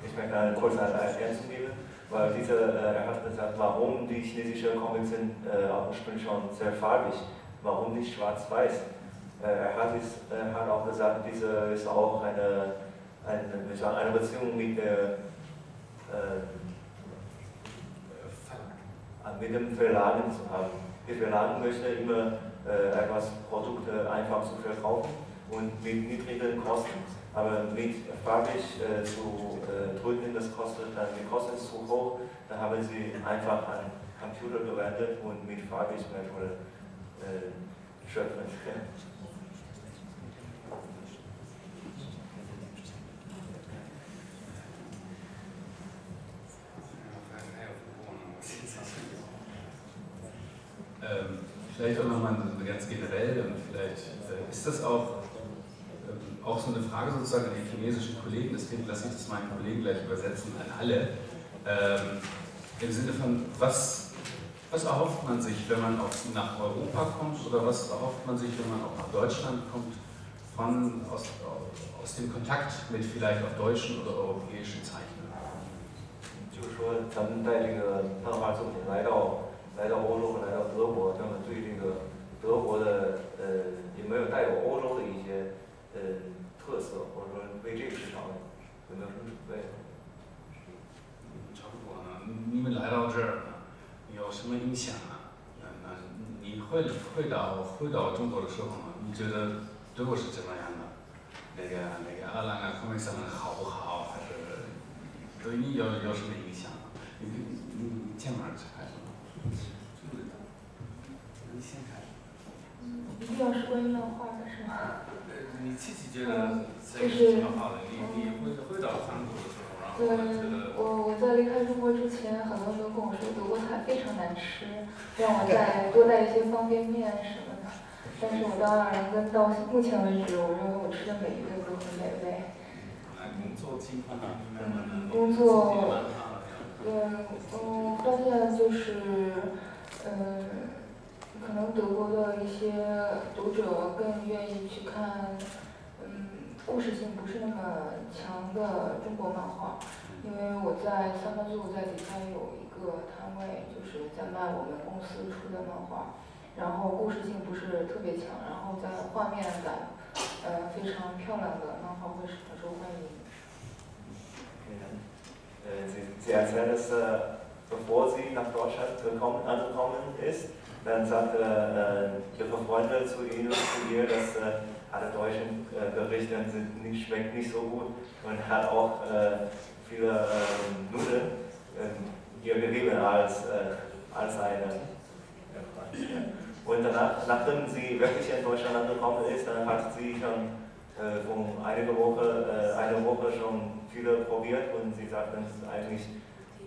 Ich möchte eine kurze Ergänzung geben, weil diese, äh, er hat gesagt, warum die chinesischen Comics sind äh, ursprünglich schon sehr farbig, warum nicht schwarz-weiß. Äh, er hat, es, er hat auch gesagt, diese ist auch eine, eine, eine Beziehung mit der äh, mit dem Verlagen zu haben. Die Verlagen möchten immer äh, etwas Produkte einfach zu verkaufen und mit niedrigen Kosten. Aber mit farbig äh, zu äh, drücken, das kostet dann, die Kosten zu hoch, dann haben sie einfach an Computer gewendet und mit farbig Methode äh, schöpfen. Ähm, vielleicht auch nochmal ganz generell, und vielleicht äh, ist das auch, ähm, auch so eine Frage sozusagen an die chinesischen Kollegen, deswegen lasse ich das meinen Kollegen gleich übersetzen, an alle. Ähm, Im Sinne von, was, was erhofft man sich, wenn man auch nach Europa kommt oder was erhofft man sich, wenn man auch nach Deutschland kommt, von, aus, aus dem Kontakt mit vielleicht auch deutschen oder europäischen Zeichnern? 就是说，咱们带这个漫画作品来到 来到欧洲，来到德国，那么对这个德国的呃有没有带有欧洲的一些呃特色，或者说为这个市场有没有什么准备？差不多啊，你们来到这儿，有什么影响啊？那那你会回回到回到中国的时候呢，你觉得德国是怎么样的？那个那个阿兰啊，comics 好不好？还是对你有有什么影响？你你你前面开始吗？你先开始。嗯，一定要是关于漫画的是吗？呃，你自己觉得这个是挺好的，你你回回到韩国的时候，然后觉嗯，我我在离开中国之前，很多人都跟我说德国菜非常难吃，让我再 *laughs* 多带一些方便面什么的。但是我到那儿跟到目前为止，我认为我吃的每一顿都很美味。嗯，工作，嗯，嗯，发现就是，嗯，可能德国的一些读者更愿意去看，嗯，故事性不是那么强的中国漫画，因为我在三分路在底下有一个摊位，就是在卖我们公司出的漫画，然后故事性不是特别强，然后在画面感，呃，非常漂亮的漫画会是很受欢迎。Äh, Sie, sie erzählt, dass äh, bevor sie nach Deutschland gekommen, angekommen ist, dann sagte äh, ihre Freunde zu ihnen zu ihr, dass äh, alle deutschen äh, Gerichte sind nicht, schmeckt nicht so gut und hat auch äh, viele äh, Nudeln äh, ihr gegeben als, als eine. Und danach, nachdem sie wirklich in Deutschland angekommen ist, dann hat sie schon äh, um einige Woche, äh, eine Woche schon viele probiert und sie sagt, das ist eigentlich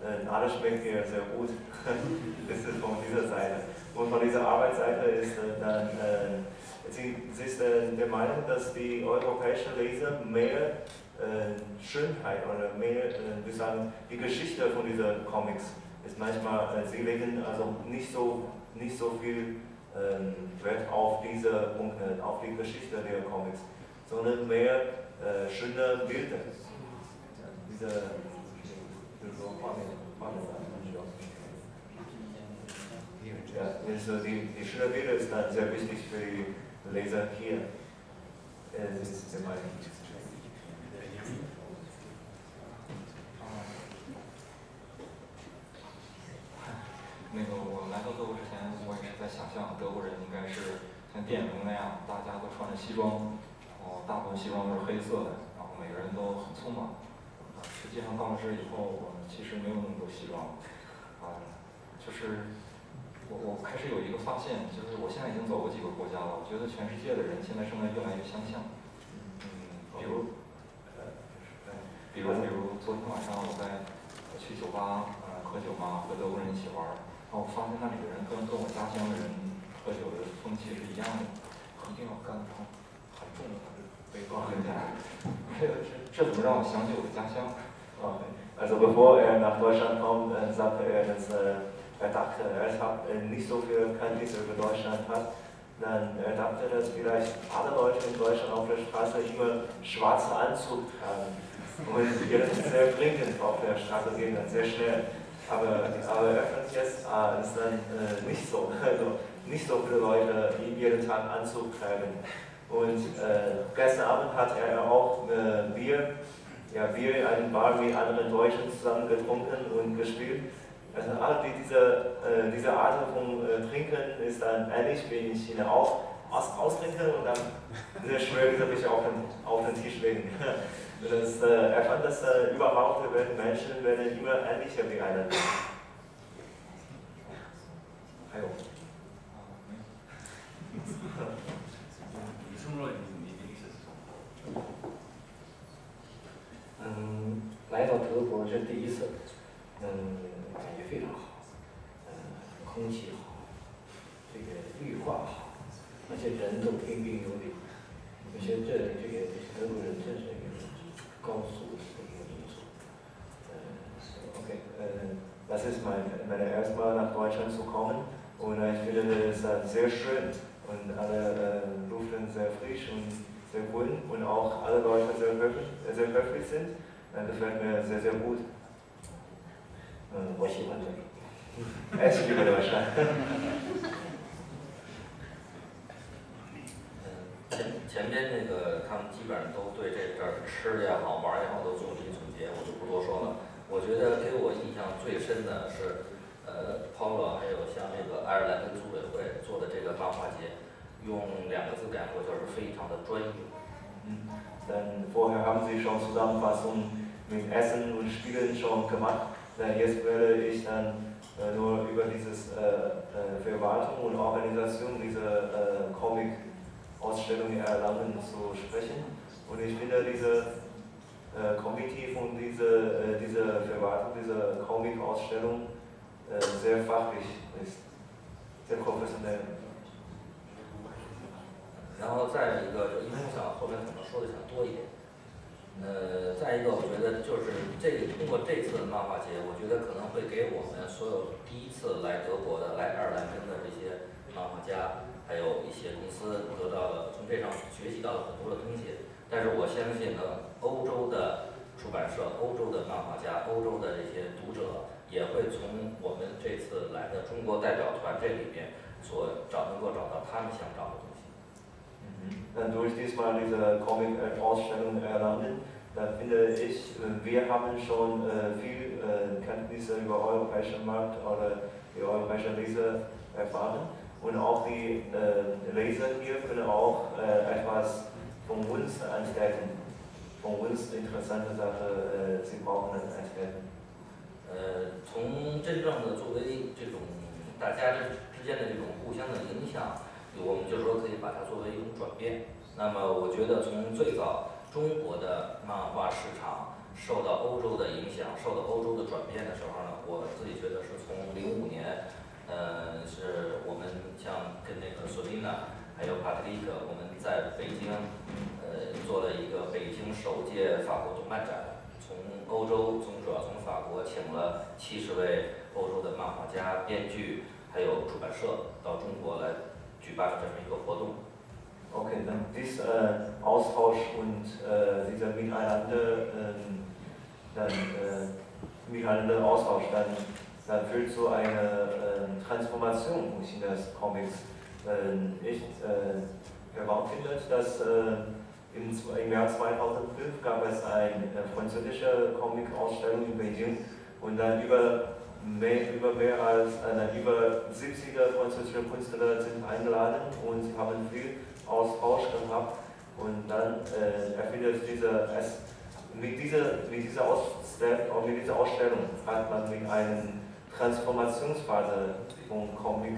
äh, alles schmeckt ihr sehr gut. *laughs* das ist von dieser Seite. Und von dieser Arbeitsseite ist äh, dann, äh, sie, sie ist äh, der Meinung, dass die europäischen Leser mehr Schönheit oder mehr, wir sagen, die Geschichte von diesen Comics ist manchmal, sie legen also nicht so, nicht so viel ähm, Wert auf diese Punkte, auf die Geschichte der Comics, sondern mehr äh, schöne Bilder. Diese, diese 画面, ja, also die, die schöne Bilder ist dann sehr wichtig für die Leser hier. Äh, das ist sehr weit. 那个我来到德国之前，我也是在想象德国人应该是像电影中那样，大家都穿着西装，后大部分西装都是黑色的，然后每个人都很匆忙。实际上到了这以后，我其实没有那么多西装，啊，就是我我开始有一个发现，就是我现在已经走过几个国家了，我觉得全世界的人现在生得越来越相像。嗯，比如，呃比如比如昨天晚上我在去酒吧呃喝酒嘛，和德国人一起玩。然后我发现那里的人跟跟我家乡的人喝酒的风气是一样的，一定要干得，很重的 Also bevor er nach Deutschland kommt, äh, sagte er, dass äh, er dachte, er hat äh, nicht so viel Kenntnis über Deutschland hat. Dann er dachte, dass vielleicht alle Leute in Deutschland auf der Straße immer schwarze Anzug tragen. Und jetzt ist sehr dringend auf der Straße gehen, dann sehr schnell. Aber, aber er fand jetzt, ah, ist dann äh, nicht so. Also nicht so viele Leute jeden Tag Anzug tragen. Und äh, gestern Abend hat er auch äh, Bier ja, wir in einem Bar mit anderen Deutschen zusammen getrunken und gespielt. Also die, diese, äh, diese Art von äh, Trinken ist dann ähnlich wie in China auch. Aus, austrinken und dann sehr schwer wieder mich auf den, auf den Tisch legen. *laughs* Das, äh, er fand, dass äh, überhaupt werden Menschen werden immer ähnlicher wie einander. 还有，嗯，来到德国这第一次，嗯，感觉非常好，嗯，空气好，这个绿化好，而且人都彬彬有礼。我觉得这这个德国人真是一个高素质的一个民族。 Okay, äh, das ist mein, meine erste Mal nach Deutschland zu kommen und äh, ich finde es äh, sehr schön und alle äh, Luften sehr frisch und sehr grün und auch alle Leute sehr höflich, äh, sehr höflich sind. Äh, gefällt mir sehr, sehr gut. 嗯，我喜欢这*laughs* 里。 Ich liebe Deutschland. 前前边那个他们基本上都对这这儿吃的也好玩儿也好都做了一总结，我就不多说了。我觉得给我印象最深的是， *laughs* 呃，Paulo 还有像这个爱尔兰跟组委会做的这个漫 用两个字概括就是非常的专业。 Dann vorher haben Sie schon Zusammenfassungen mit Essen und Spielen schon gemacht. Dann jetzt werde ich dann äh, nur über dieses äh, äh, Verwaltung und Organisation dieser äh, Comic-Ausstellung in Erlangen zu sprechen. Und ich finde diese äh, Komitee von dieser, äh, dieser Verwaltung, dieser Comic-Ausstellung äh, sehr fachlich ist, sehr professionell. 然后再一个，因为我想后面可能说的想多一点。呃，再一个，我觉得就是这个通过这次的漫画节，我觉得可能会给我们所有第一次来德国的、来爱尔兰根的这些漫画家，还有一些公司得到了从这上学习到了很多的东西。但是我相信呢，欧洲的出版社、欧洲的漫画家、欧洲的这些读者，也会从我们这次来的中国代表团这里边所找能够找到他们想找的东西。 Dann durch diesmal diese Comic-Ausstellung Erlangen, da finde ich, äh, wir haben schon äh, viel äh, Kenntnisse über europäischen Markt oder die europäische Leser erfahren. Und auch die äh, Leser hier können auch äh, etwas von uns entdecken, von uns interessante Sachen, äh, sie brauchen entdecken. 呃，从真正的作为这种大家之之间的这种互相的影响，我们就说可以把它作为一种转变。那么我觉得从最早中国的漫画市场受到欧洲的影响，受到欧洲的转变的时候呢，我自己觉得是从零五年，呃，是我们像跟那个索琳娜还有帕特里克，我们在北京，呃，做了一个北京首届法国动漫展。从欧洲，从主要从法国请了七十位欧洲的漫画家、编剧，还有出版社到中国来举办了这么一个活动。 Okay, dann dieser äh, Austausch und äh, dieser Miteinander, ähm, dann, äh, miteinander Austausch, dann, dann führt zu einer äh, Transformation in Chinas Comics. Äh, ich äh, erwartet findet, dass äh, im, im Jahr 2005 gab es eine äh, französische Comic-Ausstellung in Beijing und dann über mehr, über mehr als äh, über 70er französische Künstler sind eingeladen und sie haben viel Austausch gehabt und dann äh, erfindet diese, es, mit, dieser, mit, dieser Ausstellung, mit dieser Ausstellung hat man mit einem Transformationsphase von Comic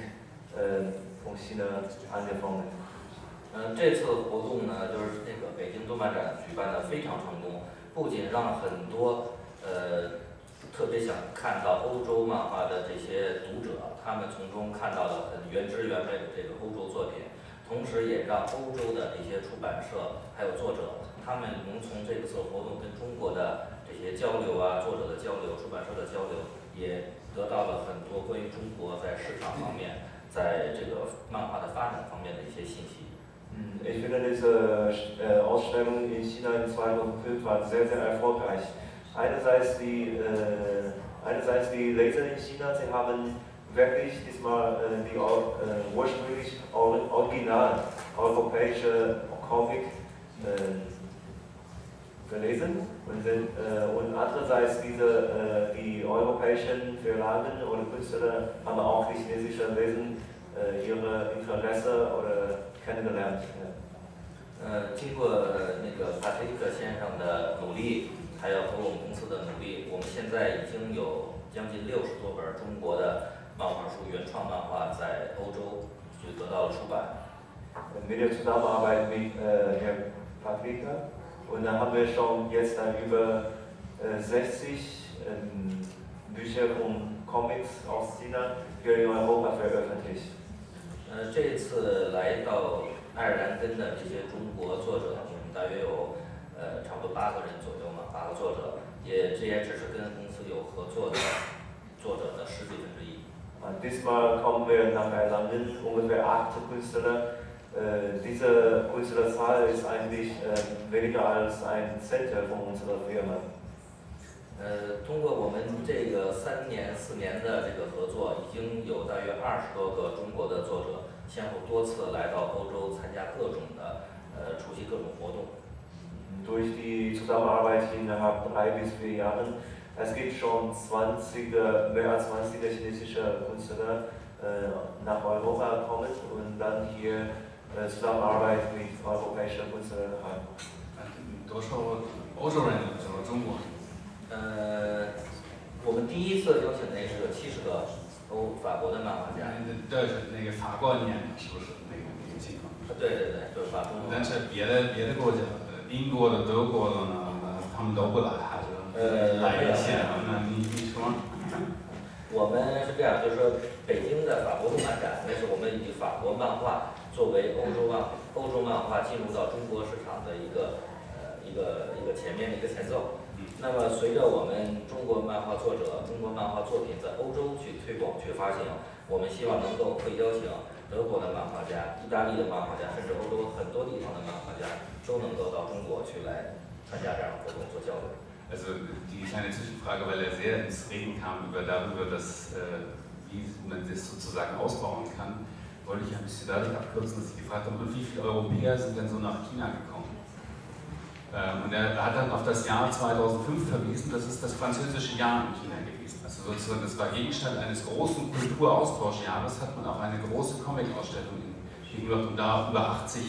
äh, von China angefangen. 嗯，这次活动呢，就是那个 北京动漫展举办的非常成功，不仅让很多呃特别想看到欧洲漫画的这些读者，他们从中看到了很原汁原味的这个欧洲作品，同时也让欧洲的这些出版社还有作者，他们能从这次活动跟中国的这些交流啊，作者的交流、出版社的交流，也得到了很多关于中国在市场方面，在这个漫画的发展方面的一些信息。Ich finde diese äh, Ausstellung in China in 2005 war sehr, sehr erfolgreich. Einerseits die, äh, einerseits die Leser in China, sie haben wirklich diesmal äh, die äh, ursprünglich or original europäische Comic äh, gelesen und, sind, äh, und andererseits diese, die europäischen Verlagen oder Künstler haben auch die chinesische Lesen ihre Interesse oder kennengelernt. Ja. 呃，经过那个帕特里克先生的努力，还有和我们公司的努力，我们现在已经有将近六十多本中国的漫画书原创漫画在欧洲就得到了出版。Mit der Zusammenarbeit mit äh, Herrn Paprika und da haben wir schon jetzt dann über äh, 60 ähm, Bücher und Comics aus China hier in Europa veröffentlicht. 呃，这次来到爱尔兰根的这些中国作者，我们大约有呃差不多八个人左右嘛，八个作者，也这也只是跟公司有合作的作者的十几分之一。Und diesmal kommen wir nach Erlangen, ungefähr acht Künstler. Äh, diese Künstlerzahl ist eigentlich äh, weniger als ein Zehntel von unserer Firma. 呃，通过我们这个三年四年的这个合作，已经有大约二十多个中国的作者先后多次来到欧洲参加各种的呃出席各种活动。Durch die Zusammenarbeit innerhalb drei bis vier Jahren, es gibt schon 20, mehr als 20 chinesische Künstler nach Europa kommen und dann hier Zusammenarbeit mit europäischen Künstlern haben. 多受欧洲人的，受中国。呃，我们第一次邀请那是七十个欧法国的漫画家。对，是那个法国念的，是不是那个那个情况？对对对，就是法国。但是别的别的国家，英国的、德国的呢，他们都不来，还是来一些？那你你说？我们是这样，就是说，北京的法国动漫展，那是我们以法国漫画作为欧洲漫欧洲漫画进入到中国市场的一个呃一个一个前面的一个前奏。那么随着我们中国漫画作者、中国漫画作品在欧洲去推广、去发行，我们希望能够会邀请德国的漫画家、意大利的漫画家，甚至欧洲很多地方的漫画家都能够到中国去来参加这样的活动做交流。Ähm, und er hat dann auf das Jahr 2005 verwiesen, das ist das französische Jahr in China gewesen. Also sozusagen, das war Gegenstand eines großen Kulturaustauschjahres, hat man auch eine große Comic-Ausstellung in China und da über 80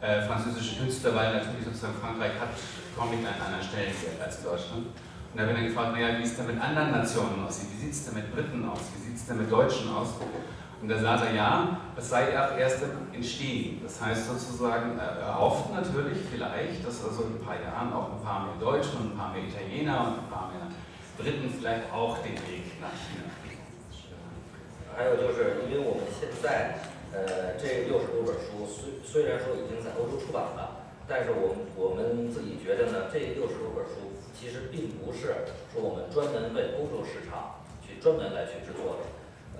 äh, französische Künstler, weil natürlich sozusagen Frankreich hat Comic an einer Stelle als Deutschland. Und da habe ich gefragt, naja, wie ist denn mit anderen Nationen aus? Wie sieht es denn mit Briten aus? Wie sieht es denn mit Deutschen aus? Und da sagt er, ja, es sei auch erst im Entstehen. Das heißt sozusagen, er hofft natürlich vielleicht, dass also in ein paar Jahren auch ein paar mehr Deutsche und ein paar mehr Italiener und ein paar mehr Briten vielleicht auch den Weg nach China 还有就是，因为我们现在，呃，这六十多本书虽虽然说已经在欧洲出版了，但是我们我们自己觉得呢，这六十多本书其实并不是说我们专门为欧洲市场去专门来去制作的，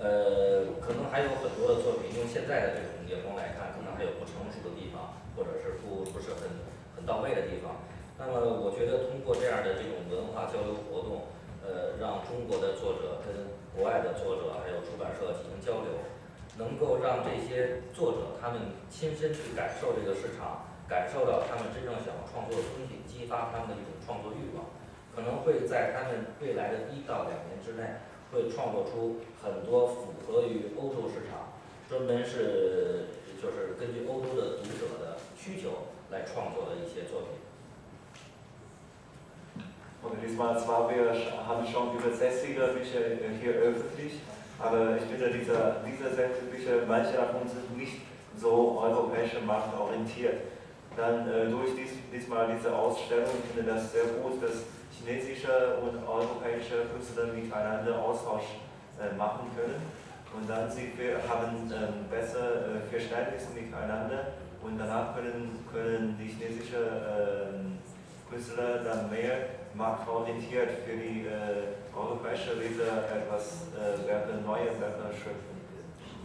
呃，可能还有很多的作品，用现在的这种眼光来看，可能还有不成熟的地方，或者是不不是很很到位的地方。那么，我觉得通过这样的这种文化交流活动，呃，让中国的作者跟国外的作者还有出版社进行交流，能够让这些作者他们亲身去感受这个市场。感受到他们真正想要创作的东西，激发他们的一种创作欲望，可能会在他们未来的一到两年之内，会创作出很多符合于欧洲市场，专门是就是根据欧洲的读者的需求来创作的一些作品。Und diesmal zwar wir haben schon über 60er Bücher hier öffentlich, aber ich finde dieser, diese 60 Bücher, manche davon sind nicht so europäische Markt orientiert. dann äh, durch dies, diesmal diese Ausstellung, ich finde das sehr gut, dass chinesische und europäische Künstler miteinander Austausch äh, machen können. Und dann sie haben ähm, besser äh, Verständnis miteinander und danach können, können die chinesischen ähm, Künstler dann mehr marktorientiert für die äh, europäische Leser etwas äh, Werke, neue Werke schöpfen.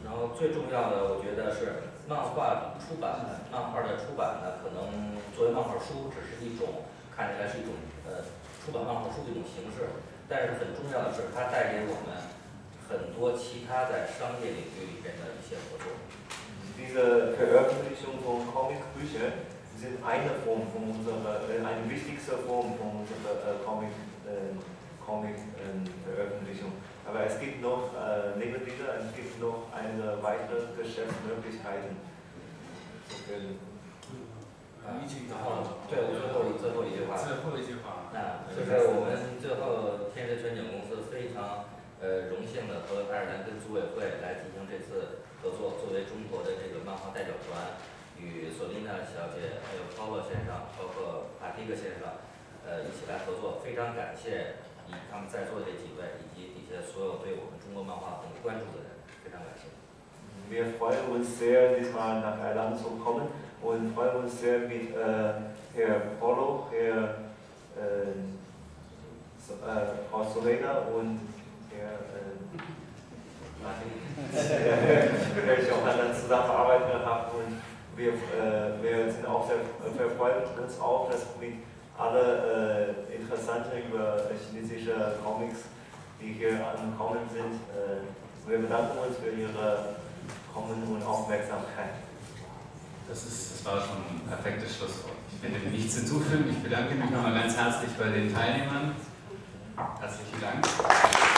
然后最重要的，我觉得是漫画出版，漫画的出版呢，可能作为漫画书只是一种看起来是一种呃 出版漫画书的一种形式，但是很重要的是它带给我们很多其他在商业领域里边的一些合作。Diese Veröffentlichung von Comicbüchern sind eine Form von unserer, eine wichtigste Form von unserer Comic, Comic Veröffentlichung. Aber es gibt noch, äh, neben dieser, es gibt noch eine weitere Geschäftsmöglichkeiten. 一 句话，最后最后最后一句话，最后一句话，啊就是我们最后天使全景公司非常呃荣幸的和爱尔兰跟组委会来进行这次合作，作为中国的这个漫画代表团，与索琳娜小姐、还有 Paul 先生，包括帕蒂克先生，呃一起来合作，非常感谢以他们在座的这几位以及。Wir freuen uns sehr, diesmal nach Erlangen zu kommen und freuen uns sehr mit äh, Herr Polo, Herr äh, äh, Frau Sorena und Herr, äh, *laughs* Herr Johanna zusammenarbeiten haben und wir, äh, wir sind auch sehr, wir freuen uns auch, dass mit alle äh, interessanten über chinesische Comics die hier angekommen sind. Äh, wir bedanken uns für Ihre Kommen und Aufmerksamkeit. Das, ist, das war schon ein perfektes Schlusswort. Ich werde nichts hinzufügen. Ich bedanke mich nochmal ganz herzlich bei den Teilnehmern. Herzlichen Dank.